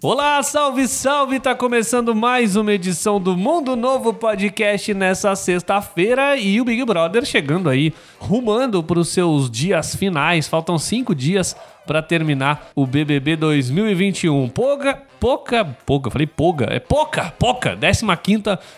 Olá, salve, salve! Tá começando mais uma edição do Mundo Novo Podcast nessa sexta-feira e o Big Brother chegando aí, rumando para os seus dias finais. Faltam cinco dias para terminar o BBB 2021. Pouca, pouca, pouca, falei pouca, é pouca, pouca, 15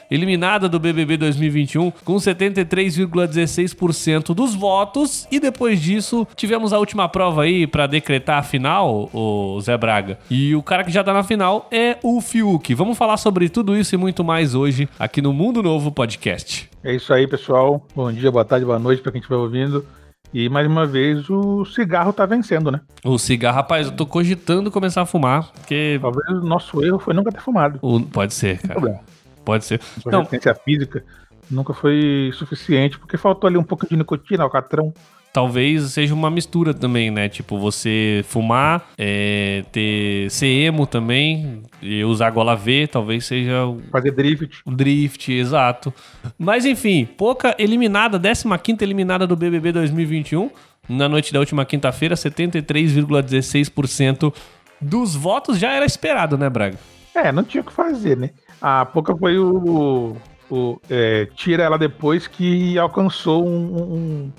eliminada do BBB 2021 com 73,16% dos votos e depois disso tivemos a última prova aí para decretar a final, o Zé Braga. E o cara que já tá na final é o Fiuk. Vamos falar sobre tudo isso e muito mais hoje aqui no Mundo Novo Podcast. É isso aí, pessoal. Bom dia, boa tarde, boa noite para quem estiver ouvindo. E mais uma vez o cigarro tá vencendo, né? O cigarro, rapaz, eu tô cogitando começar a fumar, porque. Talvez o nosso erro foi nunca ter fumado. O... Pode ser, cara. Problema. Pode ser. A resistência física nunca foi suficiente, porque faltou ali um pouco de nicotina, alcatrão talvez seja uma mistura também, né? Tipo, você fumar, é, ter ser emo também, e usar gola V, talvez seja. Fazer drift. Drift, exato. Mas enfim, pouca eliminada, 15 eliminada do BBB 2021. Na noite da última quinta-feira, 73,16% dos votos já era esperado, né, Braga? É, não tinha o que fazer, né? A pouca foi o. o é, tira ela depois que alcançou um, um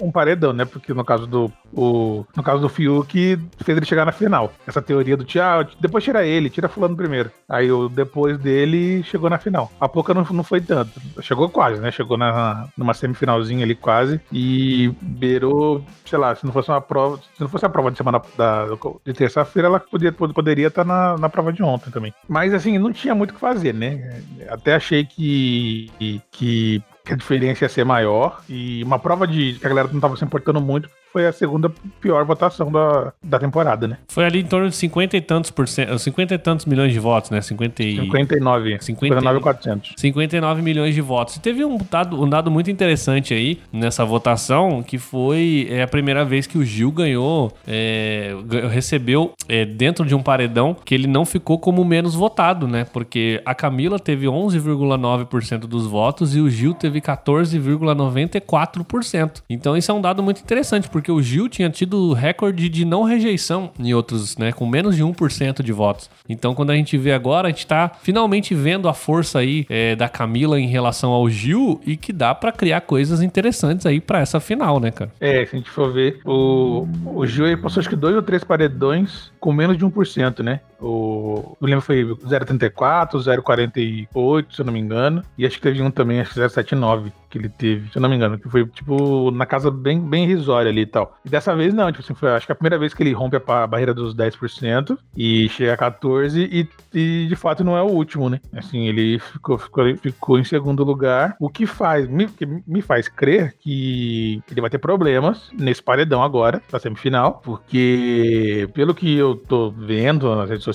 um, paredão, né? Porque no caso do o, no caso do Fiuk, fez ele chegar na final. Essa teoria do tchau, depois tira ele, tira fulano primeiro. Aí o depois dele chegou na final. A pouca não, não foi tanto. Chegou quase, né? Chegou na, numa semifinalzinha ali quase e beirou, sei lá, se não fosse uma prova, se não fosse a prova de semana da, de terça-feira, ela podia, poderia estar na, na prova de ontem também. Mas assim, não tinha muito o que fazer, né? Até achei que que a diferença ia ser maior. E uma prova de que a galera não estava se importando muito foi a segunda pior votação da, da temporada, né? Foi ali em torno de 50 e tantos por cento, 50 e tantos milhões de votos, né? 50 e... 59. 59 400. 59 milhões de votos. E teve um dado, um dado muito interessante aí nessa votação, que foi é, a primeira vez que o Gil ganhou, é, recebeu é, dentro de um paredão que ele não ficou como menos votado, né? Porque a Camila teve 11,9% dos votos e o Gil teve 14,94%. Então isso é um dado muito interessante, porque porque o Gil tinha tido recorde de não rejeição em outros, né? Com menos de 1% de votos. Então, quando a gente vê agora, a gente tá finalmente vendo a força aí é, da Camila em relação ao Gil e que dá para criar coisas interessantes aí para essa final, né, cara? É, se a gente for ver, o, o Gil ele passou acho que dois ou três paredões com menos de 1%, né? O, eu lembro foi 0,34, 0,48, se eu não me engano. E acho que teve um também, acho que 0,79 que ele teve, se eu não me engano, que foi, tipo, na casa bem, bem irrisória ali e tal. E dessa vez não, tipo assim, foi, acho que a primeira vez que ele rompe a, barreira dos 10% e chega a 14% e, e de fato não é o último, né? Assim, ele ficou, ficou, ficou em segundo lugar, o que faz, me, me faz crer que ele vai ter problemas nesse paredão agora, da semifinal, porque pelo que eu tô vendo nas redes sociais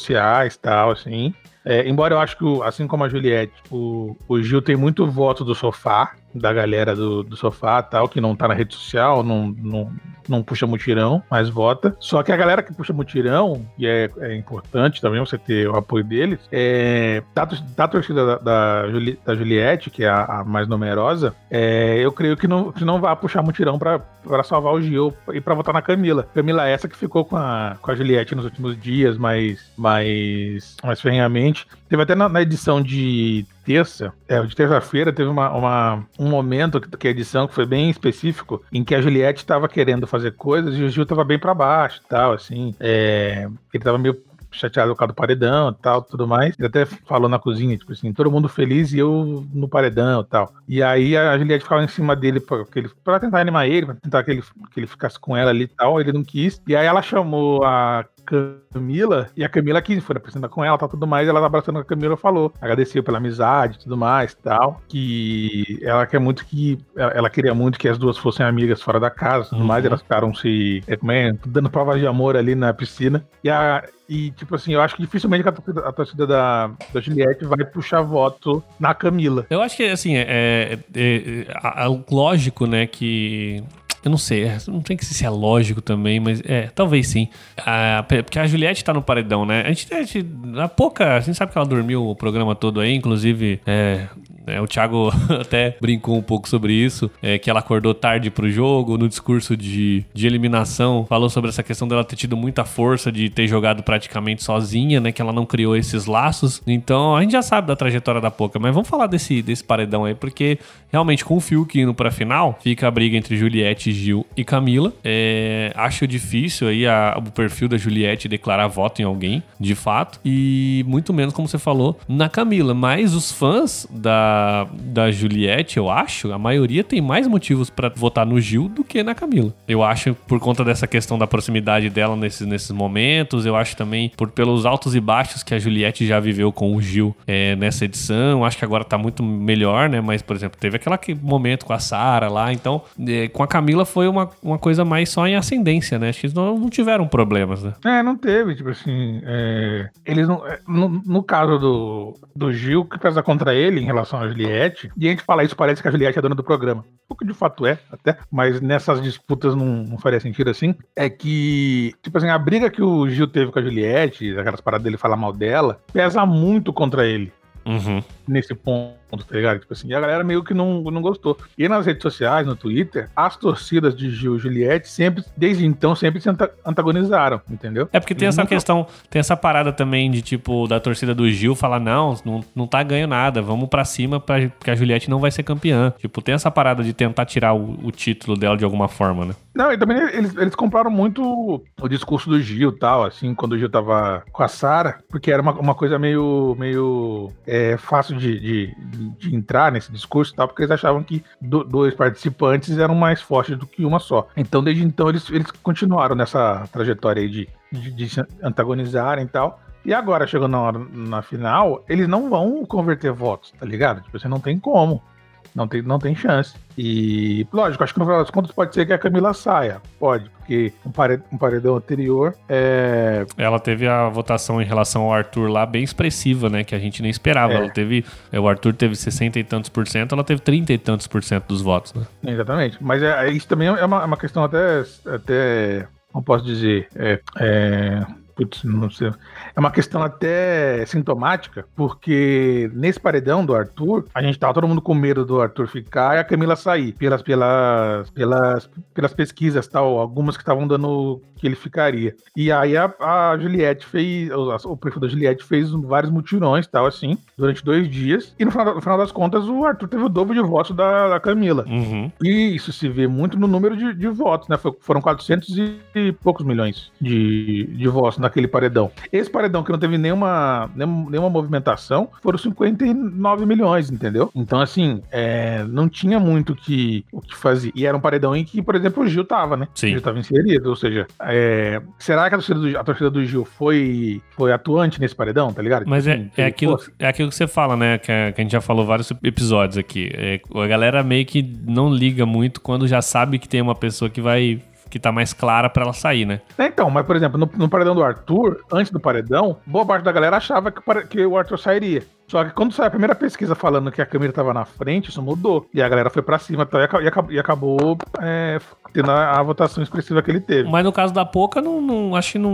e tal, assim, é, embora eu acho que, assim como a Juliette, o, o Gil tem muito voto do sofá, da galera do, do sofá tal, que não tá na rede social, não, não, não puxa mutirão, mas vota. Só que a galera que puxa mutirão, e é, é importante também você ter o apoio deles, é, da, da torcida da, da, da Juliette, que é a, a mais numerosa, é, eu creio que não, que não vai puxar mutirão pra salvar o Gil e pra votar na Camila. Camila é essa que ficou com a, com a Juliette nos últimos dias, mais, mais, mais ferrenhamente. Teve até na, na edição de terça, é, de terça-feira, teve uma, uma, um momento que, a edição que foi bem específico, em que a Juliette estava querendo fazer coisas e o Gil estava bem para baixo tal, assim. É, ele estava meio chateado com o paredão tal, tudo mais. Ele até falou na cozinha, tipo assim, todo mundo feliz e eu no paredão tal. E aí a Juliette ficava em cima dele pra, ele, pra tentar animar ele, pra tentar que ele, que ele ficasse com ela ali e tal, ele não quis. E aí ela chamou a Camila, e a Camila quis, foi apresentar com ela, tá tudo mais, ela tá abraçando a Camila falou, agradeceu pela amizade e tudo mais tal, que ela quer muito que, ela queria muito que as duas fossem amigas fora da casa, tudo uhum. mais, elas ficaram se, é, é, dando provas de amor ali na piscina, e a, e, tipo assim, eu acho que dificilmente a torcida, a torcida da, da Juliette vai puxar voto na Camila. Eu acho que, assim, é, é, é, é lógico, né, que eu não sei, é, não que se é lógico também, mas é, talvez sim. Ah, porque a Juliette tá no paredão, né? A gente, a gente, há pouca, a gente sabe que ela dormiu o programa todo aí, inclusive, é, É, o Thiago até brincou um pouco sobre isso, é, que ela acordou tarde pro jogo, no discurso de, de eliminação, falou sobre essa questão dela ter tido muita força, de ter jogado praticamente sozinha, né? Que ela não criou esses laços. Então a gente já sabe da trajetória da Poca, mas vamos falar desse, desse paredão aí, porque realmente com o Fiuk indo pra final, fica a briga entre Juliette, Gil e Camila. É, acho difícil aí a, o perfil da Juliette declarar voto em alguém, de fato, e muito menos, como você falou, na Camila. Mas os fãs da, da Juliette, eu acho, a maioria tem mais motivos para votar no Gil do que na Camila. Eu acho por conta dessa questão da proximidade dela nesses, nesses momentos, eu acho também por pelos altos e baixos que a Juliette já viveu com o Gil é, nessa edição. Acho que agora tá muito melhor, né? Mas, por exemplo, teve aquele momento com a Sara lá, então é, com a Camila foi uma, uma coisa mais só em ascendência, né? Acho que eles não, não tiveram problemas, né? É, não teve, tipo assim. É, eles não. é, No, no caso do, do Gil, que pesa contra ele em relação a Juliette, e a gente fala isso, parece que a Juliette é dona do programa. O que de fato é, até, mas nessas disputas não, não faria sentido assim. É que, tipo assim, a briga que o Gil teve com a Juliette, aquelas paradas dele falar mal dela, pesa muito contra ele Uhum. Nesse ponto, tá ligado? Tipo assim, e a galera meio que não, não gostou. E nas redes sociais, no Twitter, as torcidas de Gil e Juliette sempre, desde então, sempre se anta- antagonizaram, entendeu? É porque tem essa nunca- questão, tem essa parada também de tipo, da torcida do Gil falar: não, não, não tá ganho nada, vamos pra cima pra, porque a Juliette não vai ser campeã. Tipo, tem essa parada de tentar tirar o, o título dela de alguma forma, né? Não, e também eles, eles compraram muito o discurso do Gil e tal, assim, quando o Gil tava com a Sara, porque era uma, uma coisa meio, meio é, fácil de, de, de entrar nesse discurso e tal, porque eles achavam que do- dois participantes eram mais fortes do que uma só. Então, desde então, eles, eles continuaram nessa trajetória aí de, de, de se antagonizarem e tal. E agora, chegando na, hora, na final, eles não vão converter votos, tá ligado? Tipo, você não tem como. Não tem, não tem chance. E, lógico, acho que no final das contas pode ser que a Camila saia. Pode, porque um, pare- um paredão anterior é. Ela teve a votação em relação ao Arthur lá bem expressiva, né? Que a gente nem esperava. É. Ela teve. é, O Arthur teve 60 e tantos por cento, ela teve 30 e tantos por cento dos votos, né? Exatamente. Mas é, é- isso também é uma, é uma questão até. até não posso dizer. É, é, putz, não sei. É uma questão até sintomática, porque nesse paredão do Arthur, a gente tava todo mundo com medo do Arthur ficar e a Camila sair. Pelas, pelas, pelas, pelas pesquisas tal, algumas que estavam dando que ele ficaria. E aí a, a Juliette fez. O, o perfil da Juliette fez vários mutirões tal, assim, durante dois dias. E no final, no final das contas, o Arthur teve o dobro de votos da, da Camila. Uhum. E isso se vê muito no número de, de votos, né? Foram 400 e poucos milhões de, de votos naquele paredão. Esse paredão que não teve nenhuma, nenhum- nenhuma movimentação foram 59 milhões, entendeu? Então, assim, é, não tinha muito que, o que fazer. E era um paredão em que, por exemplo, o Gil tava, né? Sim. O Gil tava inserido, ou seja, é, será que a torcida, do, a torcida do Gil foi, foi atuante nesse paredão, tá ligado? Mas é, é, aquilo, é aquilo que você fala, né? Que a, que a gente já falou vários episódios aqui. É, a galera meio que não liga muito quando já sabe que tem uma pessoa que vai. Que tá mais clara pra ela sair, né? É, Então, mas por exemplo, no, no paredão do Arthur, antes do paredão, boa parte da galera achava que, que o Arthur sairia. Só que quando saiu a primeira pesquisa falando que a câmera tava na frente, isso mudou. E a galera foi pra cima tá, e, aca- e acabou, e acabou, é, tendo a, a votação expressiva que ele teve. Mas no caso da Poca, não, não- acho que não.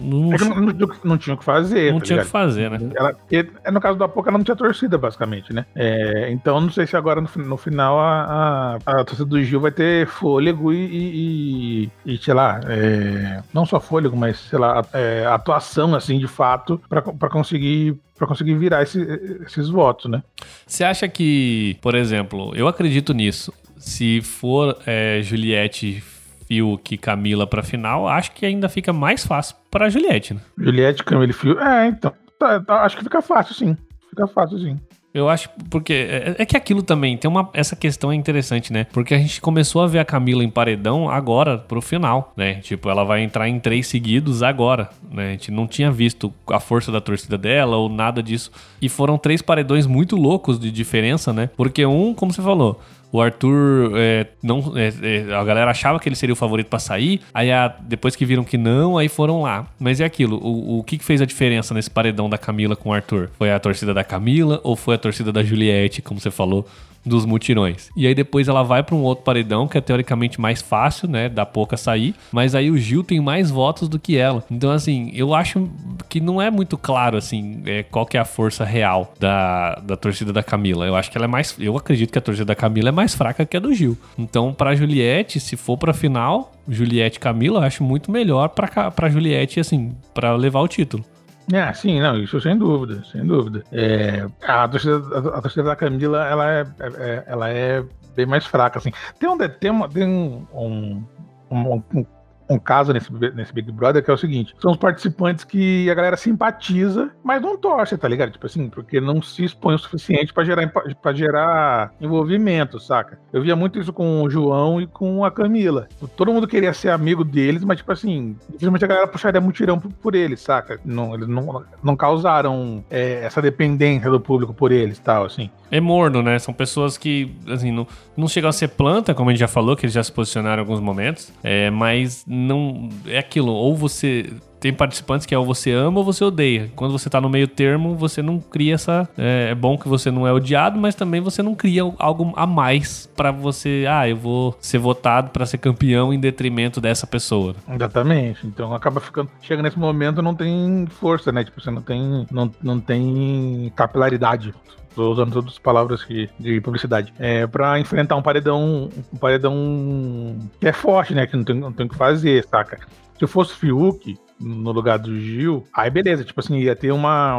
Não, É que não, não, tinha- não tinha o que fazer. não tá tinha o que fazer, né? Ela, é, no caso da Poca, ela não tinha torcida, basicamente, né? É, então, não sei se agora, no, no final, a, a, a torcida do Gil vai ter fôlego e, e, e- sei lá, é, não só fôlego, mas, sei lá, é, atuação, assim, de fato, pra, pra conseguir para conseguir virar esse- esses votos, né? Você acha que, por exemplo, eu acredito nisso. Se for é, Juliette, Fiuk e Camila pra final, acho que ainda fica mais fácil pra Juliette, né? Juliette, Camila e Fio. É, então. tá- tá, acho que fica fácil, sim. Fica fácil, sim. Eu acho, porque é, é que aquilo também tem uma. Essa questão é interessante, né? Porque a gente começou a ver a Camila em paredão agora, pro final, né? Tipo, ela vai entrar em três seguidos agora, né? A gente não tinha visto a força da torcida dela ou nada disso. E foram três paredões muito loucos de diferença, né? Porque um, como você falou. O Arthur é, não, é, é, a galera achava que ele seria o favorito pra sair, aí a- depois que viram que não, aí foram lá. Mas é aquilo, o, o que, que fez a diferença nesse paredão da Camila com o Arthur? Foi a torcida da Camila ou foi a torcida da Juliette, como você falou, dos mutirões. E aí depois ela vai para um outro paredão que é teoricamente mais fácil, né, da pouca sair, mas aí o Gil tem mais votos do que ela. Então assim, eu acho que não é muito claro assim, é, qual que é a força real da, da torcida da Camila. Eu acho que ela é mais, eu acredito que a torcida da Camila é mais fraca que a do Gil. Então, para Juliette, se for para final, Juliette e Camila, eu acho muito melhor para para Juliette assim, para levar o título. É, sim, não, isso sem dúvida, sem dúvida. É, a, torcida, a, a torcida da Camila, ela é, é, ela é bem mais fraca, assim. Tem um, tem, uma, tem um, um, um, um um caso nesse, nesse Big Brother que é o seguinte: são os participantes que a galera simpatiza, mas não torce, tá ligado? Tipo assim, porque não se expõe o suficiente para gerar, pra gerar envolvimento, saca? Eu via muito isso com o João e com a Camila. Todo mundo queria ser amigo deles, mas, tipo assim, infelizmente a galera puxaria mutirão por, por eles, saca? Não, eles não, não causaram é, essa dependência do público por eles tal, assim. É morno, né? São pessoas que, assim, não, não chegam a ser planta, como a gente já falou, que eles já se posicionaram em alguns momentos, é, mas não. É aquilo, ou você. Tem participantes que é ou você ama ou você odeia. Quando você tá no meio termo, você não cria essa. É, é bom que você não é odiado, mas também você não cria algo a mais para você. Ah, eu vou ser votado para ser campeão em detrimento dessa pessoa. Exatamente. Então acaba ficando. Chega nesse momento, não tem força, né? Tipo, você não tem. Não, não tem capilaridade Tô usando todas as palavras que, de publicidade. É pra enfrentar um paredão. Um paredão que é forte, né? Que não tem, não tem o que fazer, saca? Se fosse Fiuk, no lugar do Gil, aí beleza, tipo assim, ia ter uma,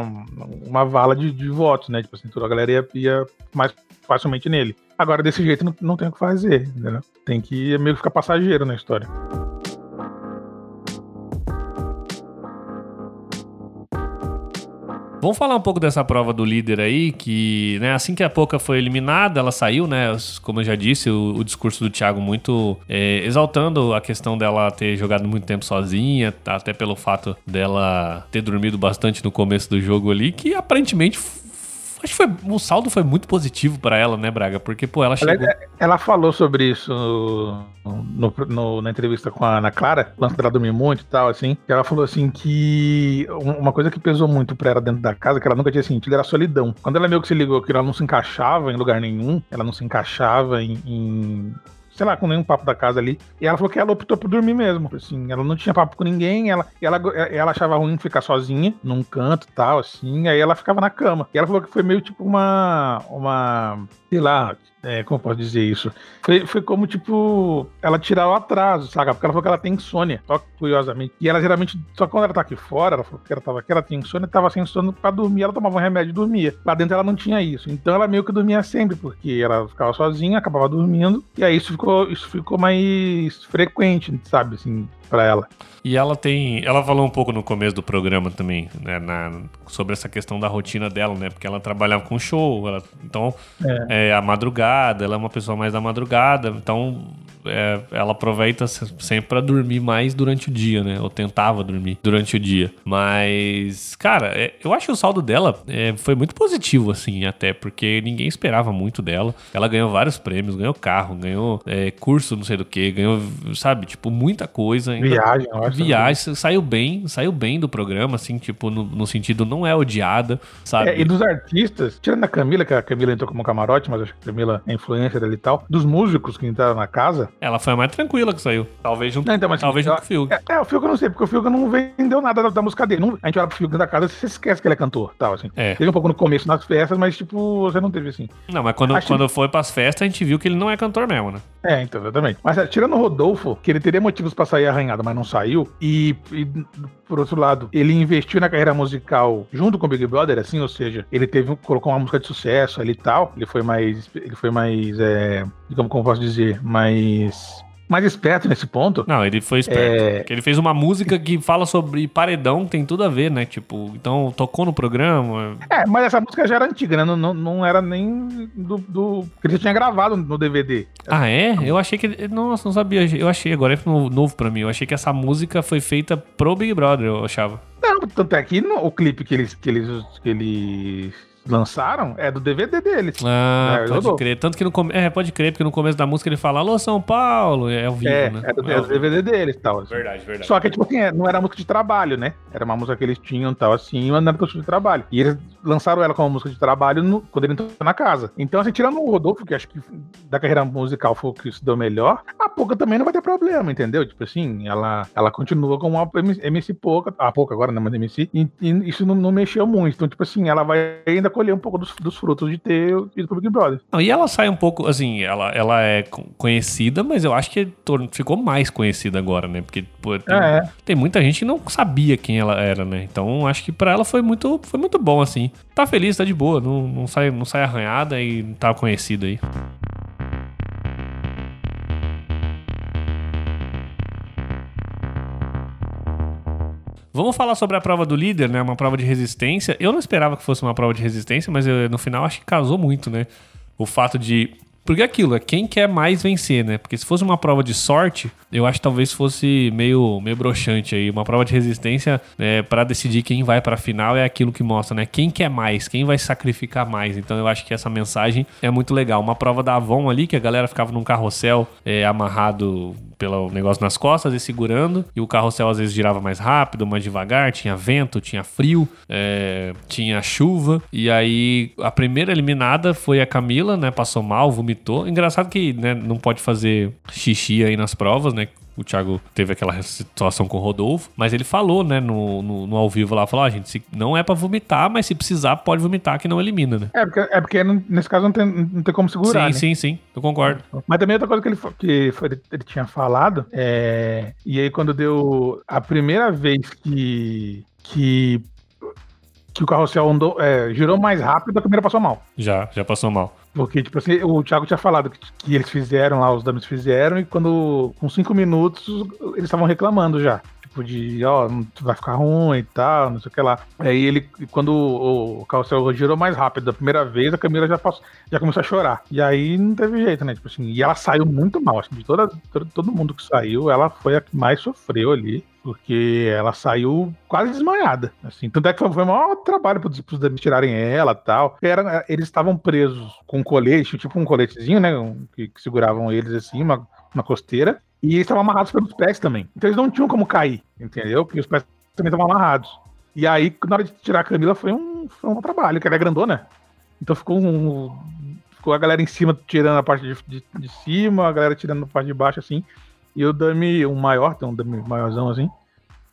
uma vala de, de votos, né? Tipo assim, toda a galera ia, ia mais facilmente nele. Agora, desse jeito, não, não tem o que fazer? Tem que meio que ficar passageiro na história. Vamos falar um pouco dessa prova do líder aí, que né, assim que a Poca foi eliminada, ela saiu, né? Como eu já disse, o, o discurso do Thiago muito é, exaltando a questão dela ter jogado muito tempo sozinha, até pelo fato dela ter dormido bastante no começo do jogo ali, que aparentemente Acho que foi, o saldo foi muito positivo para ela, né, Braga? Porque, pô, ela chegou. Ela, ela falou sobre isso no, no, na entrevista com a Ana Clara, lance dela dormir muito e tal, assim. Ela falou assim que uma coisa que pesou muito pra ela dentro da casa, que ela nunca tinha sentido, era a solidão. Quando ela meio que se ligou que ela não se encaixava em lugar nenhum, ela não se encaixava em, em sei lá, com nenhum papo da casa ali. E ela falou que ela optou por dormir mesmo. Assim, ela não tinha papo com ninguém, ela, ela, ela achava ruim ficar sozinha num canto e tal, assim, aí ela ficava na cama. E ela falou que foi meio tipo uma. uma sei lá, é, como posso dizer isso? Foi, foi como, tipo, ela tirar o atraso, saca? Porque ela falou que ela tem insônia, só curiosamente. E ela geralmente, só quando ela tá aqui fora, ela falou que ela tava aqui, ela tem insônia, tava sem sono pra dormir, ela tomava um remédio e dormia. Lá dentro ela não tinha isso. Então ela meio que dormia sempre, porque ela ficava sozinha, acabava dormindo, e aí isso ficou, isso ficou mais frequente, sabe? Assim, para ela. E ela tem. Ela falou um pouco no começo do programa também, né? Na, sobre essa questão da rotina dela, né? Porque ela trabalhava com show, ela, então é. é. a madrugada, ela é uma pessoa mais da madrugada, então é, ela aproveita sempre para dormir mais durante o dia, né? Ou tentava dormir durante o dia. Mas, cara, é, eu acho que o saldo dela é, foi muito positivo, assim, até, porque ninguém esperava muito dela. Ela ganhou vários prêmios, ganhou carro, ganhou é, curso, não sei do que, ganhou, sabe, tipo, muita coisa Viagem, eu acho. Viagem, saiu bem, saiu bem do programa, assim, tipo, no, no sentido não é odiada, sabe? É, e dos artistas, tirando a Camila, que a Camila entrou como camarote, mas acho que a Camila é influência dele e tal, dos músicos que entraram na casa. Ela foi a mais tranquila que saiu. Talvez junto, não, então, mas, talvez junto com o Fiuk. É, é, o Fiuk eu não sei, porque o Fiuk não vendeu nada da, da música dele. Não, a gente olha pro Fiuk da casa você esquece que ele é cantor, tal, assim. É. Teve um pouco no começo nas festas, mas, tipo, você não teve assim. Não, mas quando, quando foi pras festas, a gente viu que ele não é cantor mesmo, né? É, então, exatamente. Mas é, tirando o Rodolfo, que ele teria motivos pra sair arranhado, mas não saiu, e, e, por outro lado, ele investiu na carreira musical junto com o Big Brother, assim, ou seja, ele teve colocou uma música de sucesso ali e tal. Ele foi mais, ele foi mais, é, digamos como posso dizer, mais mais esperto nesse ponto. Não, ele foi esperto. É... Ele fez uma música que fala sobre paredão, tem tudo a ver, né? Tipo, então tocou no programa. É, mas essa música já era antiga, né? Não, não, não era nem do, do. que ele tinha gravado no DVD. Ah, é? Eu achei que. Nossa, não sabia. Eu achei, agora é novo pra mim. Eu achei que essa música foi feita pro Big Brother, eu achava. Não, tanto é que no, o clipe que eles, que eles, que eles lançaram é do DVD deles. Ah, É, pode crer. Tanto que no começo. É, pode crer, porque no começo da música ele fala Alô, São Paulo. É ao vivo, é, né? é do, É é do. DVD deles e tal. assim. Verdade, verdade. Só que, tipo assim, é, não era música de trabalho, né? Era uma música que eles tinham tal assim, mas não era música de trabalho. E eles lançaram ela como música de trabalho no- quando ele entrou na casa. Então, assim, tirando o Rodolfo, que acho que da carreira musical foi o que se deu melhor, a Pouca também não vai ter problema, entendeu? Tipo assim, ela, ela continua como uma MC MC Pouca, a Pouca agora, né? Mas MC, e, e isso não, não mexeu muito. Então, tipo assim, ela vai ainda colher um pouco dos, dos frutos de ter ido pro Big Brother. Não, e ela sai um pouco, assim, ela, ela é co- conhecida, mas eu acho que ficou mais conhecida agora, né? Porque pô, tem, É. tem muita gente que não sabia quem ela era, né? Então acho que pra ela foi muito, foi muito bom, assim. Tá feliz, tá de boa, não, não, sai, não sai arranhada e tá conhecida aí. Vamos falar sobre a prova do líder, né? Uma prova de resistência. Eu não esperava que fosse uma prova de resistência, mas eu, no final acho que casou muito, né? O fato de. Porque aquilo, é quem quer mais vencer, né? Porque se fosse uma prova de sorte, eu acho que talvez fosse meio, meio broxante aí. Uma prova de resistência, né, para decidir quem vai pra final é aquilo que mostra, né? Quem quer mais, quem vai sacrificar mais. Então eu acho que essa mensagem é muito legal. Uma prova da Avon ali, que a galera ficava num carrossel é, amarrado pelo negócio nas costas e segurando, e o carrossel às vezes girava mais rápido, mais devagar, tinha vento, tinha frio, é, tinha chuva, e aí a primeira eliminada foi a Camila, né, passou mal, vomitou. Engraçado que, né, não pode fazer xixi aí nas provas, né, o Thiago teve aquela situação com o Rodolfo, mas ele falou, né, no, no, no ao vivo lá, falou, ó, gente, se- não é pra vomitar, mas se precisar, pode vomitar que não elimina, né? É porque, é porque nesse caso não tem, não tem como segurar, sim, né? sim, sim, eu concordo. Mas também outra coisa que ele, que foi- ele tinha falado, é, e aí quando deu a primeira vez que, que, que o carrossel andou, é, girou mais rápido, a primeira passou mal. Já, já passou mal. Porque, tipo assim, o Thiago tinha falado que, que eles fizeram lá, os dames fizeram, e quando, com cinco minutos, eles estavam reclamando já. Tipo, de, ó, não- vai ficar ruim e tal, não sei o que lá. Aí ele, quando o, carrossel girou mais rápido da primeira vez, a Camila já, passou, já começou a chorar. E aí não teve jeito, né? Tipo assim, e ela saiu muito mal. Acho que de toda, todo mundo que saiu, ela foi a que mais sofreu ali. Porque ela saiu quase desmaiada. Assim. Tanto é que foi, o maior trabalho pros dames tirarem ela tal. Era, eles estavam presos com um colete, tipo um coletezinho, né? um- que, que seguravam eles assim, uma, uma costeira. E eles estavam amarrados pelos pés também. Então eles não tinham como cair, entendeu? Porque os pés também estavam amarrados. E aí, na hora de tirar a Camila, foi um, foi um trabalho, que ela é grandona. Então ficou um. Ficou a galera em cima tirando a parte de, de, de cima, a galera tirando a parte de baixo, assim. E o Dami, um maior, tem um Dami maiorzão assim,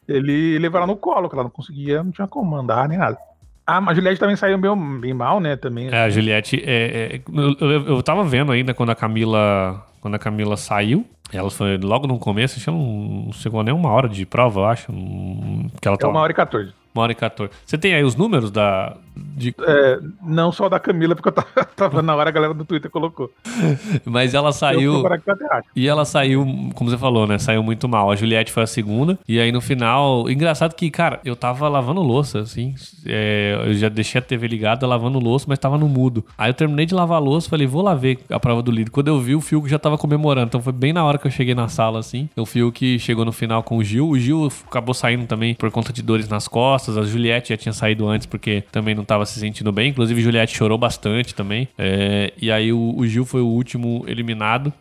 ele levou ela no colo, que ela não conseguia, não tinha como andar nem nada. Ah, mas a Juliette também saiu bem, bem mal, né? Também. É, a Juliette, é, é, eu, eu, eu tava vendo ainda quando a Camila, quando a Camila saiu, ela foi logo no começo, acho que não, não chegou nem uma hora de prova, eu acho, que ela É tava uma hora e 14. Uma hora e 14. Você tem aí os números da de, É, não só da Camila, porque eu tava, tava na hora a galera do Twitter colocou. mas ela saiu. E ela saiu, como você falou, né? Saiu muito mal. A Juliette foi a segunda. E aí no final. Engraçado que, cara, eu tava lavando louça, assim. É, eu já deixei a TV ligada lavando louça, mas tava no mudo. Aí eu terminei de lavar louça falei, vou lá ver a prova do líder. Quando eu vi, o Fiuk já tava comemorando. Então foi bem na hora que eu cheguei na sala, assim. O Fiuk chegou no final com o Gil. O Gil acabou saindo também por conta de dores nas costas. A Juliette já tinha saído antes porque também não tava se sentindo bem. Inclusive, Juliette chorou bastante também. É, e aí o, o Gil foi o último eliminado.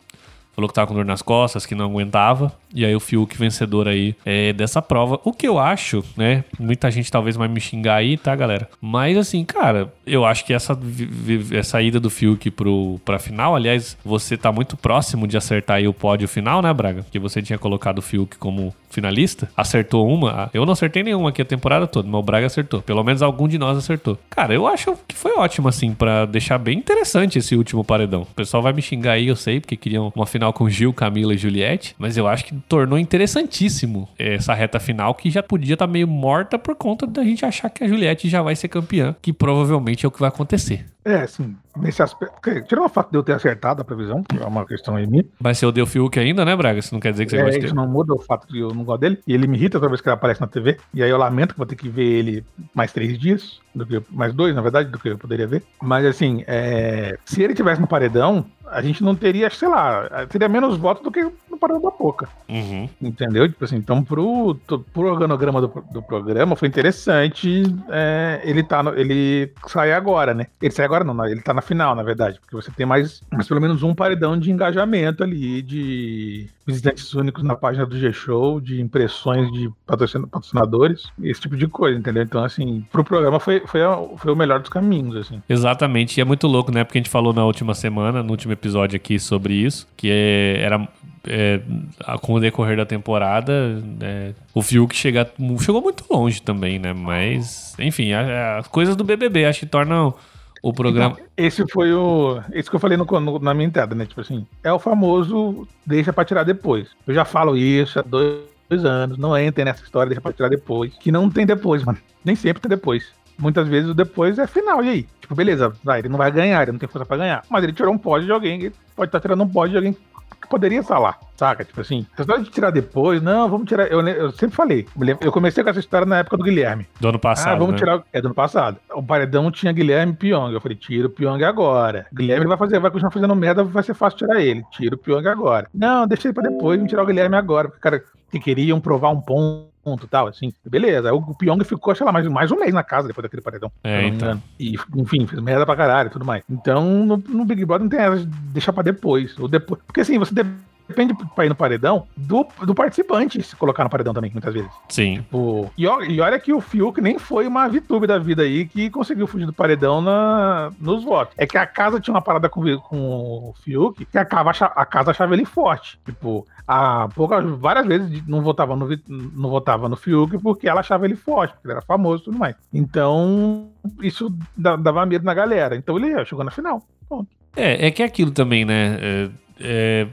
Falou que tava com dor nas costas, que não aguentava. E aí o Fiuk vencedor aí é, dessa prova. O que eu acho, né? Muita gente talvez vai me xingar aí, tá, galera? Mas assim, cara, eu acho que essa, essa ida do Fiuk pro, pra final, aliás, você tá muito próximo de acertar aí o pódio final, né, Braga? Que você tinha colocado o Fiuk como finalista. Acertou uma. Eu não acertei nenhuma aqui a temporada toda, mas o Braga acertou. Pelo menos algum de nós acertou. Cara, eu acho que foi ótimo, assim, pra deixar bem interessante esse último paredão. O pessoal vai me xingar aí, eu sei, porque queriam uma final com Gil, Camila e Juliette. Mas eu acho que tornou interessantíssimo essa reta final, que já podia estar meio morta por conta da gente achar que a Juliette já vai ser campeã, que provavelmente é o que vai acontecer. É, assim, nesse aspecto. Tirando o fato de eu ter acertado a previsão, que é uma questão aí minha. Vai ser o Deu Fiuk ainda, né, Braga? Isso não quer dizer que você É, gosta isso não muda o fato que eu não gosto dele. E ele me irrita toda vez que ele aparece na TV. E aí eu lamento que vou ter que ver ele mais três dias. Do que, mais dois, na verdade, do que eu poderia ver. Mas assim, é, se ele tivesse no paredão, a gente não teria, sei lá, teria menos votos do que no paredão da boca. Uhum. Entendeu? Tipo assim, então pro, pro organograma do, do programa foi interessante é, ele tá no- ele sair agora, né? Ele sai agora não, não, ele tá na final, na verdade, porque você tem mais, mais pelo menos um paredão de engajamento ali, de visitantes únicos na página do G-Show, de impressões de patrocina- patrocinadores, esse tipo de coisa, entendeu? Então, assim, pro programa foi, foi, foi o melhor dos caminhos, assim. Exatamente, e é muito louco, né? Porque a gente falou na última semana, no último episódio aqui sobre isso, que é- era é, com o decorrer da temporada, é, o Fiuk chega, chegou muito longe também, né? Mas, enfim, as coisas do BBB acho que tornam o programa. Então, esse foi o. Esse que eu falei no- no- na minha entrada, né? Tipo assim, é o famoso deixa pra tirar depois. Eu já falo isso há dois, dois anos. Não entrem nessa história, deixa pra tirar depois. Que não tem depois, mano. Nem sempre tem depois. Muitas vezes o depois é final, e aí? Tipo, beleza, vai, ele não vai ganhar, ele não tem força pra ganhar. Mas ele tirou um pódio de alguém, ele pode estar tirando um pódio de alguém que poderia estar lá, saca? Tipo assim, essa história de tirar depois, não, vamos tirar. Eu, eu sempre falei, eu comecei com essa história na época do Guilherme. Do ano passado. ah, vamos né? tirar. É do ano passado. O paredão tinha Guilherme e Pyong. Eu falei, tira o Pyong agora. Guilherme vai fazer, vai continuar fazendo merda, vai ser fácil tirar ele. Tira o Pyong agora. Não, deixa ele pra depois, vamos tirar o Guilherme agora. Porque, cara, que queriam provar um ponto e tal, assim. Beleza. O Pyong ficou, sei lá, mais, mais um mês na casa depois daquele paredão. É, então. E, enfim, fez merda pra caralho e tudo mais. Então, no, no Big Brother não tem essa de deixar pra depois. Ou depois. Porque assim, você depende pra ir no paredão do, do participante se colocar no paredão também, muitas vezes. Sim. Tipo, e, e olha que o Fiuk nem foi uma VTube da vida aí que conseguiu fugir do paredão na, nos votos. É que a casa tinha uma parada com, o- com o Fiuk que a, casa a casa achava ele forte. Tipo, a poucas, várias vezes não votava no, não votava no Fiuk porque ela achava ele forte, porque ele era famoso e tudo mais. Então, isso da- dava medo na galera. Então ele chegou na final. Ponto. É, é que é aquilo também, né? É, é,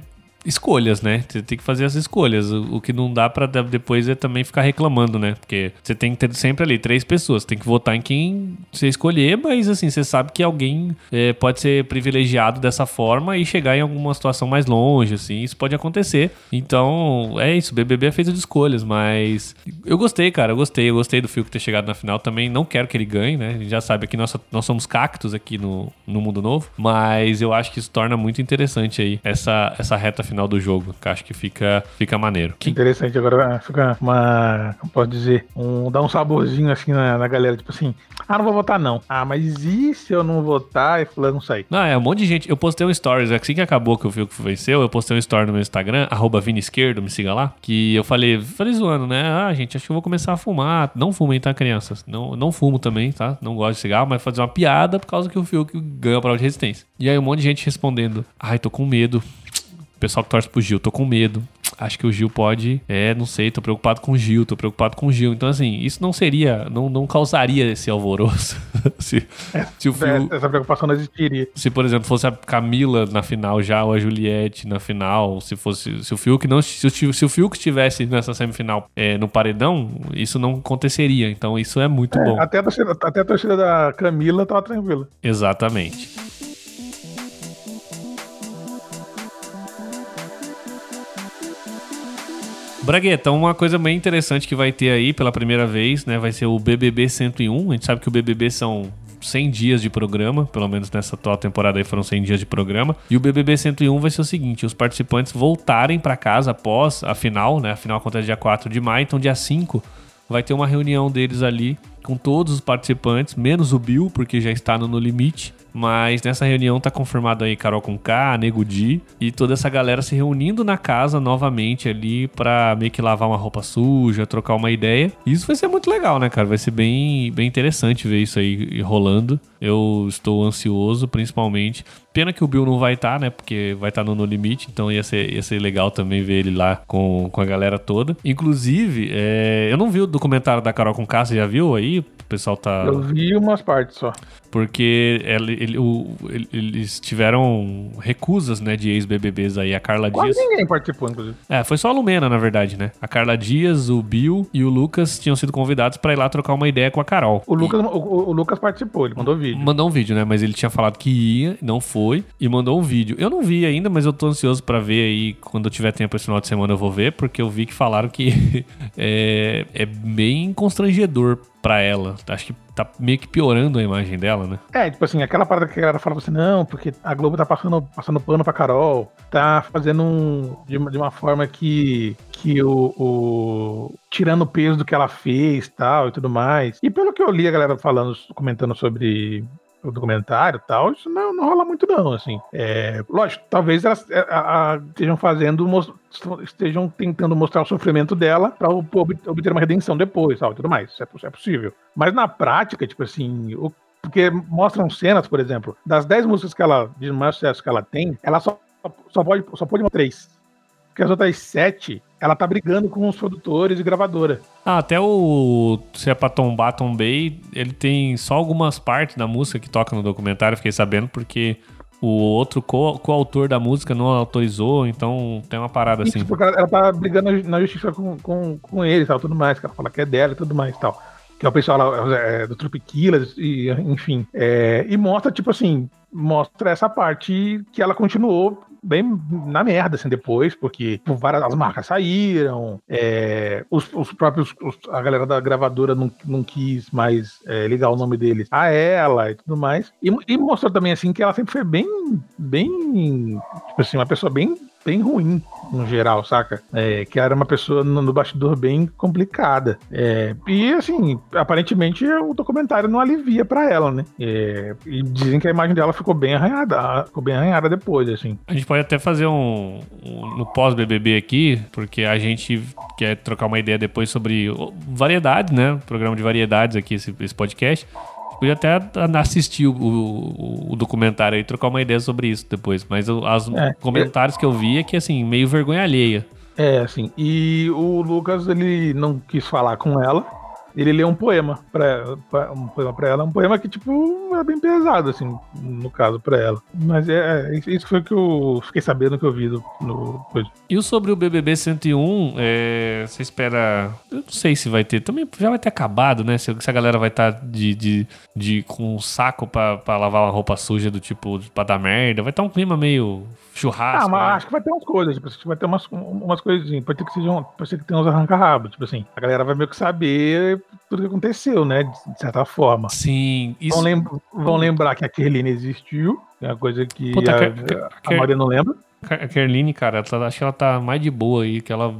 escolhas, né? Você tem que fazer as escolhas. O, o que não dá de- depois é também ficar reclamando, né? Porque você tem que ter sempre ali três pessoas. Tem que votar em quem você escolher, mas assim, você sabe que alguém é, pode ser privilegiado dessa forma e chegar em alguma situação mais longe, assim. Isso pode acontecer. Então, é isso. BBB é feito de escolhas, mas eu gostei, cara. Eu gostei. Eu gostei do Fiuk ter chegado na final também. Não quero que ele ganhe, né? A gente já sabe que nós, nós somos cactos aqui no, no Mundo Novo, mas eu acho que isso torna muito interessante aí essa, essa reta final do jogo, que eu acho que fica, fica maneiro. Que interessante, agora fica uma. Como posso dizer? Um, dá um saborzinho assim na, na galera, tipo assim, ah, não vou votar não. Ah, mas e se eu não votar e fulano não sair? Não, é um monte de gente. Eu postei um stories, assim que acabou que o Fiuk venceu, eu postei um story no meu Instagram, arroba Vini Esquerdo, me siga lá. Que eu falei, falei zoando, né? Ah, gente, acho que eu vou começar a fumar. Não fumem, tá, crianças? Não, não fumo também, tá? Não gosto de cigarro, mas fazer uma piada por causa que o Fiuk ganhou a prova de resistência. E aí um monte de gente respondendo, ai, tô com medo. Pessoal que torce pro Gil, tô com medo. Acho que o Gil pode. É, não sei, tô preocupado com o Gil, tô preocupado com o Gil. Então, assim, isso não seria, não, não causaria esse alvoroço se, se o Fiuk. Essa preocupação não existiria. Se, por exemplo, fosse a Camila na final já, ou a Juliette na final, se fosse. Se o Fiuk não. Se o, se o Fiuk estivesse nessa semifinal é, no paredão, isso não aconteceria. Então isso é muito bom. Até a, torcida, até a torcida da Camila tava tranquila. Exatamente. Bragueta, uma coisa bem interessante que vai ter aí pela primeira vez, né? Vai ser o BBB 101. A gente sabe que o BBB são 100 dias de programa, pelo menos nessa atual temporada aí foram 100 dias de programa. E o BBB 101 vai ser o seguinte: os participantes voltarem para casa após a final, né? A final acontece dia 4 de maio, então dia 5 vai ter uma reunião deles ali com todos os participantes, menos o Bill, porque já está no No Limite. Mas nessa reunião tá confirmado aí Carol com K, Nego Di e toda essa galera se reunindo na casa novamente ali pra meio que lavar uma roupa suja, trocar uma ideia. E isso vai ser muito legal, né, cara? Vai ser bem, bem interessante ver isso aí rolando. Eu estou ansioso, principalmente. Pena que o Bill não vai estar, né? Porque vai estar no No Limite, então ia ser, ia ser legal também ver ele lá com, com a galera toda. Inclusive, é, eu não vi o documentário da Carol com K, você já viu aí? O pessoal tá. Eu vi umas partes só. Porque ela- ele- o- ele- eles tiveram recusas, né, de ex-BBBs aí. A Carla Quase Dias. ninguém participou, inclusive. É, foi só a Lumena, na verdade, né? A Carla Dias, o Bill e o Lucas tinham sido convidados pra ir lá trocar uma ideia com a Carol. O Lucas, o, o- o Lucas participou, ele mandou E- vídeo. Mandou um vídeo, né? Mas ele tinha falado que ia, não foi. Foi e mandou um vídeo. Eu não vi ainda, mas eu tô ansioso para ver aí. Quando eu tiver tempo esse final de semana eu vou ver, porque eu vi que falaram que é, é bem constrangedor pra ela. Acho que tá meio que piorando a imagem dela, né? É, tipo assim, aquela parada que a galera falava assim, não, porque a Globo tá passando, passando pano pra Carol, tá fazendo um. de uma, de uma forma que. que o, o. tirando o peso do que ela fez tal e tudo mais. E pelo que eu li a galera falando, comentando sobre o documentário e tal, isso não, não rola muito não, assim. É, lógico, talvez elas é, a, a, estejam fazendo, estejam tentando mostrar o sofrimento dela para obter uma redenção depois, tal, tudo mais, isso é, é possível. Mas na prática, tipo assim, o, porque mostram cenas, por exemplo, das 10 músicas que ela, de mais sucesso que ela tem, ela só, só pode, só pode mostrar três. Porque as outras sete, ela tá brigando com os produtores e gravadora. Ah, até o Se é pra tombar, tombei, ele tem só algumas partes da música que toca no documentário, fiquei sabendo, porque o outro coautor da música não autorizou, então tem uma parada Isso, assim. Porque ela, ela tá brigando na justiça com, com, com ele e tal, tudo mais, que ela fala que é dela e tudo mais e tal. Que é o pessoal lá, é, do Tropiquilas, e enfim. É, e mostra, tipo assim, mostra essa parte que ela continuou bem na merda, assim, depois, porque várias as marcas saíram, é, os, os, próprios, os, a galera da gravadora não, não quis mais é, ligar o nome deles a ela e tudo mais. E, e mostrou também, assim, que ela sempre foi bem, bem, tipo assim, uma pessoa bem bem ruim, no geral, saca? É, que era uma pessoa no, no bastidor bem complicada. É, e assim, aparentemente o documentário não alivia para ela, né? É, e dizem que a imagem dela ficou bem arranhada, ficou bem arranhada depois, assim. A gente pode até fazer um, um no pós-BBB aqui, porque a gente quer trocar uma ideia depois sobre variedades, né? Programa de variedades aqui, esse, esse podcast podia até assistir o, o, o, documentário e trocar uma ideia sobre isso depois. Mas os é, comentários que eu vi é que, assim, meio vergonha alheia. É, assim. E o Lucas, ele não quis falar com ela ele lê um poema para um poema para ela, um poema que tipo é bem pesado assim, no caso para ela. Mas é, é, isso foi que eu fiquei sabendo que eu vi no, E o sobre o BBB 101, é, você espera, eu não sei se vai ter, também já vai ter acabado, né? Se, se a galera vai estar tá de, de, de com um saco para lavar uma roupa suja do tipo para dar merda, vai estar tá um clima meio churrasco. Ah, mas né? acho que vai ter umas coisas, tipo, vai ter umas, umas coisinhas, pode ter que sejam, pode ser que tenha uns arranca-rabo, tipo assim, a galera vai meio que saber tudo que aconteceu, né? De certa forma. Sim. Isso... Vão, vão lembrar que a Kerline existiu, é uma coisa que Puta, a, a, a Maria não lembra. A Kerline, cara, ela, acho que ela tá mais de boa aí, que ela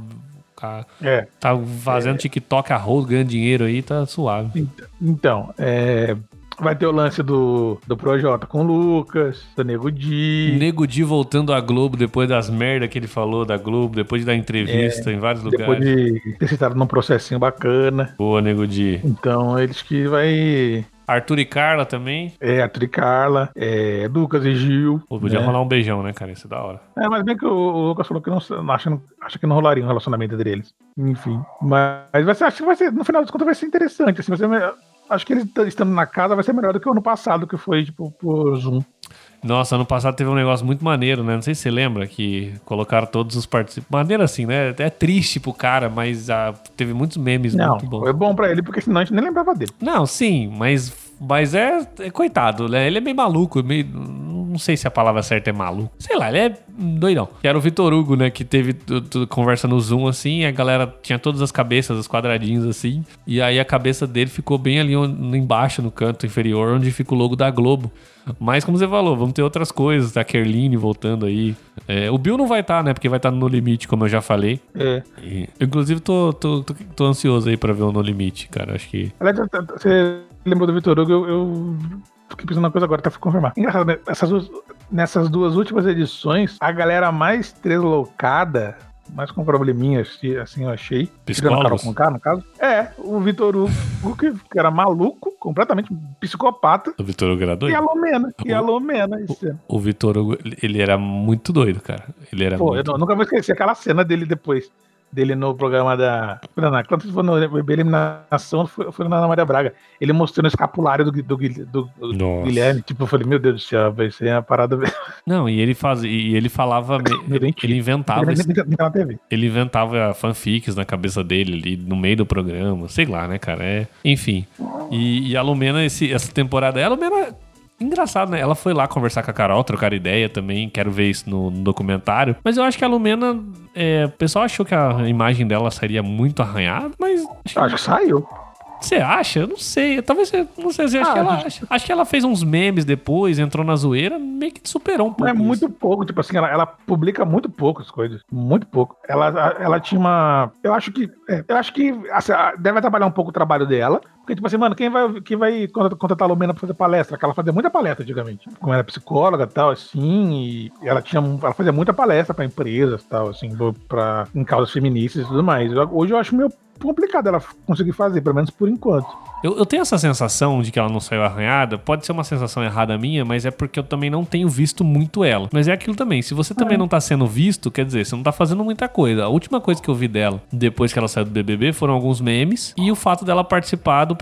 tá, é, tá fazendo é, TikTok arroz, ganhando dinheiro aí, tá suave. Então, é, Vai ter o lance do, do Projota com o Lucas, do Nego Di. Nego Di voltando à Globo depois das merdas que ele falou da Globo, depois de dar entrevista é, em vários lugares. Depois de ter citado num processinho bacana. Boa, Nego Di. Então, eles que vai Arthur e Carla também. É, Arthur e Carla, é, Lucas e Gil. Pô, podia né? rolar um beijão, né, cara? Isso é da hora. É, mas bem que o, o Lucas falou que não acha, acha que não rolaria um relacionamento entre eles. Enfim. Mas vai ser, acho que vai ser, no final das contas, vai ser interessante. Assim, vai ser acho que eles estando na casa vai ser melhor do que o ano passado, que foi, tipo, por Zoom. Nossa, ano passado teve um negócio muito maneiro, né? Não sei se você lembra que colocaram todos os participantes. Maneiro assim, né? É triste pro cara, mas ah, teve muitos memes Não, muito bons. Foi bom pra ele, porque senão a gente nem lembrava dele. Não, sim, mas, mas é, é coitado, né? Ele é meio maluco, meio não sei se a palavra certa é maluco. Sei lá, ele é doidão. Que era o Vitor Hugo, né? Que teve conversa no Zoom assim, a galera tinha todas as cabeças, os quadradinhos assim. E aí a cabeça dele ficou bem ali embaixo, no canto inferior, onde fica o logo da Globo. Mas como você falou, vamos ter outras coisas, a Kerline voltando aí. É, o Bill não vai estar, tá, né? Porque vai estar tá no Limite, como eu já falei. É. E, inclusive, tô, tô, tô, tô, ansioso aí pra ver o No Limite, cara. Acho que. Você lembrou do Vitor Hugo, eu, eu fiquei pensando uma coisa agora, tá pra confirmar. Engraçado, né? Essas duas, nessas duas últimas edições, a galera mais deslocada mas com probleminhas, assim, eu achei. Psicólogos? Com K, no caso. É, o Vitor Hugo, que era maluco, completamente psicopata. O Vitor Hugo era doido? E a Lumena, e a Lumena. O, o Vitor Hugo, ele era muito doido, cara. Ele era Pô, muito... eu nunca vou esquecer aquela cena dele depois dele no programa da. Não, quando foi no eliminação, foi, foi na Ana Maria Braga. Ele mostrando o escapulário do, do, do, do Guilherme. Tipo, eu falei, meu Deus do céu, vai ser uma parada. Não, e ele faz, e ele falava. ele inventava. Esse, ele inventava fanfics na cabeça dele ali no meio do programa. Sei lá, né, cara? É, enfim. E, e a Lumena, esse, essa temporada. A Lumena Engraçado, né? Ela foi lá conversar com a Carol, trocar ideia também. Quero ver isso no, no documentário. Mas eu acho que a Lumena. É, o pessoal achou que a imagem dela seria muito arranhada, mas. Acho, acho que saiu. Você acha? Eu não sei. Talvez você. Não sei. Acho, ah, que ela, acho, acho, que ela fez uns memes depois, entrou na zoeira, meio que superou um pouco. É isso. muito pouco. Tipo assim, ela, ela, publica muito poucas coisas. Muito pouco. Ela, ela tinha uma. Eu acho que. É, eu acho que assim, deve trabalhar um pouco o trabalho dela. Porque, tipo assim, mano, quem vai, quem vai contratar a Lumena pra fazer palestra? Que ela fazia muita palestra antigamente. Como era psicóloga e tal, assim, e ela tinha. Ela fazia muita palestra pra empresas e tal, assim, pra, em causas feministas e tudo mais. Hoje eu acho meio complicado ela conseguir fazer, pelo menos por enquanto. Eu, eu, tenho essa sensação de que ela não saiu arranhada. Pode ser uma sensação errada minha, mas é porque eu também não tenho visto muito ela. Mas é aquilo também. Se você também é. não tá sendo visto, quer dizer, você não tá fazendo muita coisa. A última coisa que eu vi dela, depois que ela saiu do BBB, foram alguns memes e o fato dela participar do,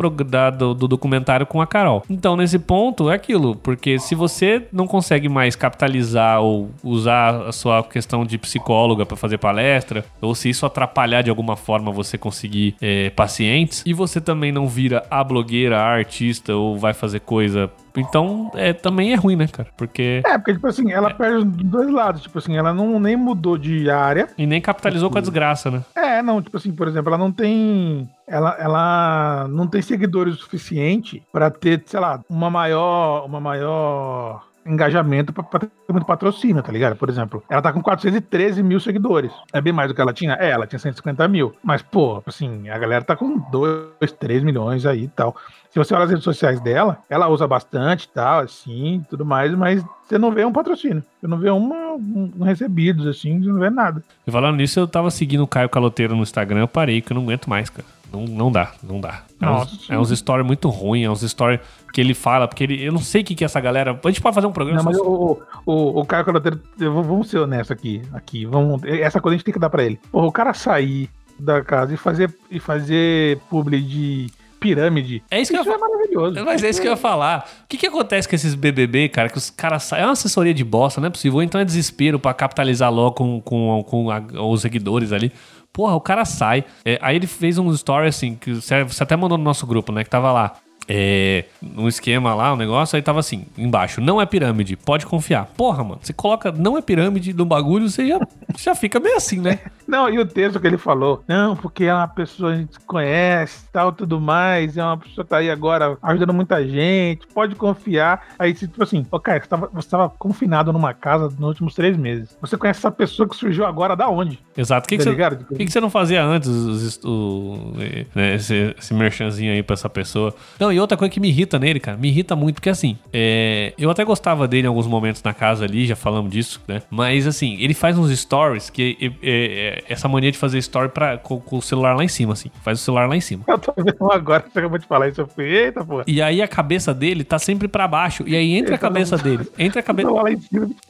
do, do documentário com a Carol. Então, nesse ponto, é aquilo. Porque se você não consegue mais capitalizar ou usar a sua questão de psicóloga para fazer palestra, ou se isso atrapalhar de alguma forma você conseguir é, pacientes, e você também não vira a blogueira, a artista ou vai fazer coisa. Então, é, também é ruim, né, cara? Porque. É, porque, tipo assim, ela é. perde dos dois lados. Tipo assim, ela não nem mudou de área. E nem capitalizou com a desgraça, né? É, não, tipo assim, por exemplo, ela não tem. Ela, ela não tem seguidores o suficiente para ter, sei lá, uma maior. Uma maior engajamento pra, ter muito patrocínio, tá ligado? Por exemplo, ela tá com 413 mil seguidores. É bem mais do que ela tinha? É, ela tinha 150 mil. Mas, pô, assim, a galera tá com 2, 3 milhões aí e tal. Se você olha as redes sociais dela, ela usa bastante e tal, assim, tudo mais, mas você não vê um patrocínio. Você não vê uma, um, um recebidos, assim, você não vê nada. E falando nisso, eu tava seguindo o Caio Caloteiro no Instagram, eu parei, que eu não aguento mais, cara. Não, não dá, não dá. É Nossa, uns, é uns stories muito ruins, é uns stories que ele fala, porque ele. Eu não sei o que, que é essa galera. A gente pode fazer um programa. Não, mas o, o, o Caio Caloteiro, vamos ser honestos aqui. aqui vamos, essa coisa a gente tem que dar pra ele. Porra, o cara sair da casa e fazer, e fazer publi de pirâmide. É isso que isso eu ia... é maravilhoso. Mas é isso que eu ia falar. O que, que acontece com esses BBB, cara? Que os caras saem. É uma assessoria de bosta, não é possível. Ou então é desespero para capitalizar logo com, com, com a, os seguidores ali. Porra, o cara sai. É, aí ele fez um story assim, que você até mandou no nosso grupo, né? Que tava lá é, um esquema lá, um negócio, aí tava assim, embaixo, não é pirâmide, pode confiar. Porra, mano, você coloca não é pirâmide no bagulho, você já, já fica meio assim, né? Não, e o texto que ele falou, não, porque é uma pessoa que a gente conhece, tal, tudo mais, é uma pessoa que tá aí agora ajudando muita gente, pode confiar. Aí, tipo assim, ô, cara, você tava, você tava confinado numa casa nos últimos três meses. Você conhece essa pessoa que surgiu agora da onde? Exato. O que, tá que, você, que, que você não fazia antes, o, né, esse, esse merchanzinho aí pra essa pessoa? Não, e outra coisa que me irrita nele, cara, me irrita muito, porque assim, é, eu até gostava dele em alguns momentos na casa ali, já falamos disso, né? Mas assim, ele faz uns stories que é, é, essa mania de fazer story pra, com, com, o celular lá em cima, assim. Faz o celular lá em cima. Eu tô vendo agora, você acabou de falar isso, eu fui, eita, pô. E aí a cabeça dele tá sempre pra baixo. E aí entre a cabeça dele, entre a cabeça.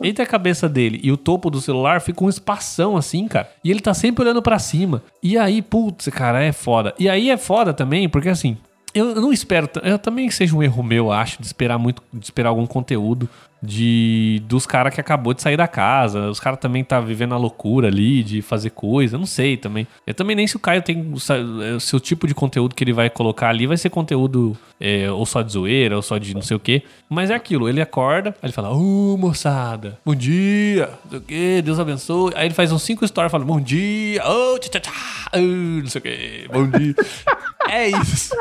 Entre a cabeça dele e o topo do celular fica um espação assim, cara. E ele tá sempre olhando para cima. E aí, putz, cara, é foda. E aí é foda também, porque assim, eu não espero. Eu também seja um erro meu, acho, de esperar muito, de esperar algum conteúdo de dos caras que acabou de sair da casa. Os caras também tá vivendo a loucura ali de fazer coisa. Não sei também. Eu também nem se o Caio tem o tipo de conteúdo que ele vai colocar ali vai ser conteúdo é, ou só de zoeira ou só de não sei o que. Mas é aquilo. Ele acorda, ele fala: Ô moçada, bom dia, não sei o que, Deus abençoe. Aí ele faz uns cinco stories falando: Bom dia, oh, tchá, tchá, tchá, não sei o que, bom dia. é isso.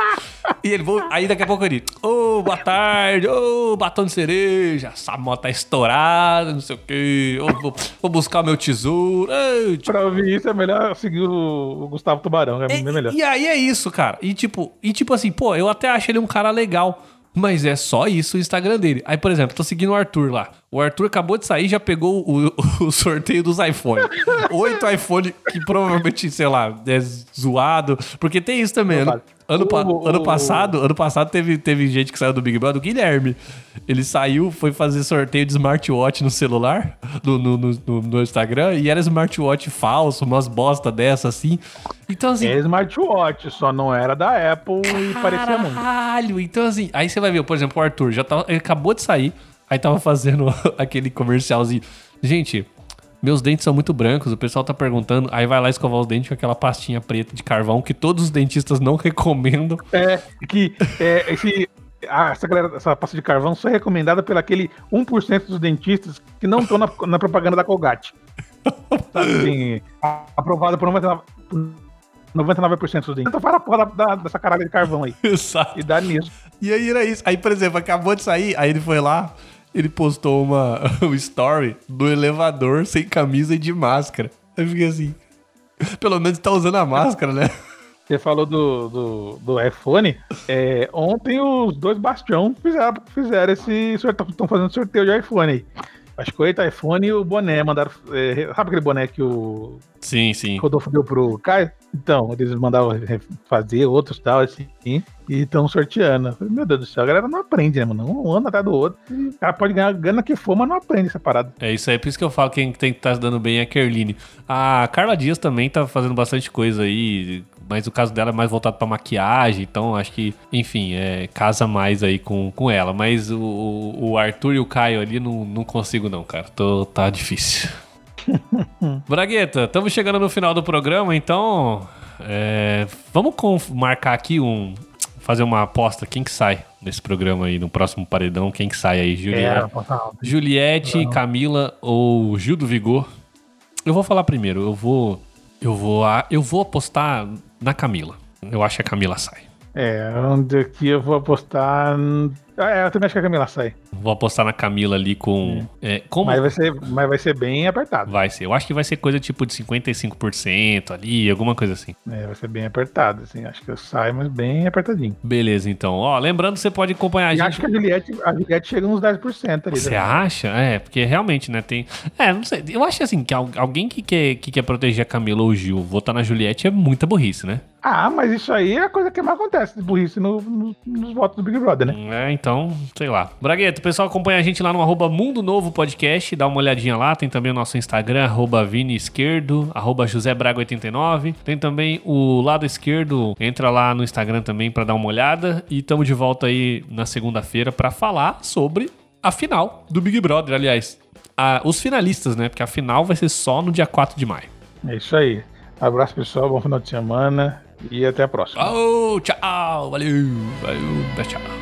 E ele, aí daqui a pouco ele: Ô, oh, boa tarde, ô, oh, batom de cereja, a moto tá estourada, não sei o quê. vou, vou, buscar o meu tesouro. Ei, tipo... Pra ouvir isso é melhor seguir o, Gustavo Tubarão, é bem melhor. E aí é isso, cara. E tipo, e tipo assim, pô, eu até acho ele um cara legal. Mas é só isso o Instagram dele. Aí, por exemplo, tô seguindo o Arthur lá. O Arthur acabou de sair e já pegou o, o sorteio dos iPhones. Oito iPhone que provavelmente, sei lá, é zoado. Porque tem isso também. Ano, ano, uh, ano passado, ano passado teve, teve gente que saiu do Big Brother, o Guilherme. Ele saiu, foi fazer sorteio de smartwatch no celular, no, no, no, no Instagram, e era smartwatch falso, umas bosta dessa assim. Então, assim. É smartwatch, só não era da Apple e parecia muito. Caralho! Então, assim, aí você vai ver, por exemplo, o Arthur já tava, ele acabou de sair. Aí tava fazendo aquele comercialzinho. Gente, meus dentes são muito brancos, o pessoal tá perguntando. Aí vai lá escovar os dentes com aquela pastinha preta de carvão que todos os dentistas não recomendam. É, que é, esse, ah, essa, galera, essa pasta de carvão só é recomendada pelo aquele 1% dos dentistas que não estão na, na, propaganda da Colgate. Sabe assim, aprovada por 99%. 99% dos dentistas. Então fala a porra da, da, dessa caralho de carvão aí. Exato. E dá nisso. E aí era isso. Aí, por exemplo, acabou de sair, aí ele foi lá, ele postou uma um story do elevador sem camisa e de máscara. Eu fiquei assim. Pelo menos tá usando a máscara, né? Você falou do, do, do iPhone. É, ontem os dois Bastião fizeram, fizeram esse. Estão fazendo sorteio de iPhone aí. Acho que o iPhone e o boné mandaram. É, sabe aquele boné que o. Sim, sim. Rodolfo deu pro Caio? Então, eles mandavam fazer outros tal, assim, e estão sorteando. Falei, Meu Deus do céu, a galera não aprende, né, mano? Um ano atrás do outro. O cara pode ganhar gana que for, mas não aprende essa parada. É isso aí, por isso que eu falo que quem tem que estar tá dando bem é a Kerline. A Carla Dias também tá fazendo bastante coisa aí mas o caso dela é mais voltado para maquiagem, então acho que, enfim, é, casa mais aí com, com ela. Mas o, o Arthur e o Caio ali não, não consigo não, cara. Tô, tá difícil. Bragueta, estamos chegando no final do programa, então é, vamos marcar aqui um. Fazer uma aposta, quem que sai nesse programa aí, no próximo paredão, quem que sai aí? Juliette, é, Juliette Camila ou Gil do Vigor? Eu vou falar primeiro, eu vou. Eu vou, eu vou apostar na Camila. Eu acho que a Camila sai. É, onde aqui eu vou apostar é, eu também acho que a Camila sai. Vou apostar na Camila ali com. É. É, como... mas, vai ser, mas vai ser bem apertado. Vai ser. Eu acho que vai ser coisa tipo de 55% ali, alguma coisa assim. É, vai ser bem apertado, assim. Acho que eu saio, mas bem apertadinho. Beleza, então. Ó, lembrando, você pode acompanhar a e gente. acho que a Juliette, a Juliette chega uns 10% ali. Você também. acha? É, porque realmente, né, tem. É, não sei. Eu acho assim, que alguém que quer, que quer proteger a Camila ou o Gil votar na Juliette é muita burrice, né? Ah, mas isso aí é a coisa que mais acontece de burrice no, no, nos votos do Big Brother, né? É, então, sei lá. Bragueta, o pessoal acompanha a gente lá no arroba Mundo Novo Podcast, dá uma olhadinha lá. Tem também o nosso Instagram, arroba Vini Esquerdo, arroba José Braga 89. Tem também o lado esquerdo, entra lá no Instagram também para dar uma olhada. E estamos de volta aí na segunda-feira para falar sobre a final do Big Brother, aliás. A, os finalistas, né? Porque a final vai ser só no dia 4 de maio. É isso aí. Abraço, pessoal. Bom final de semana. E até a próxima. Oh, tchau. Valeu. Valeu. Tchau.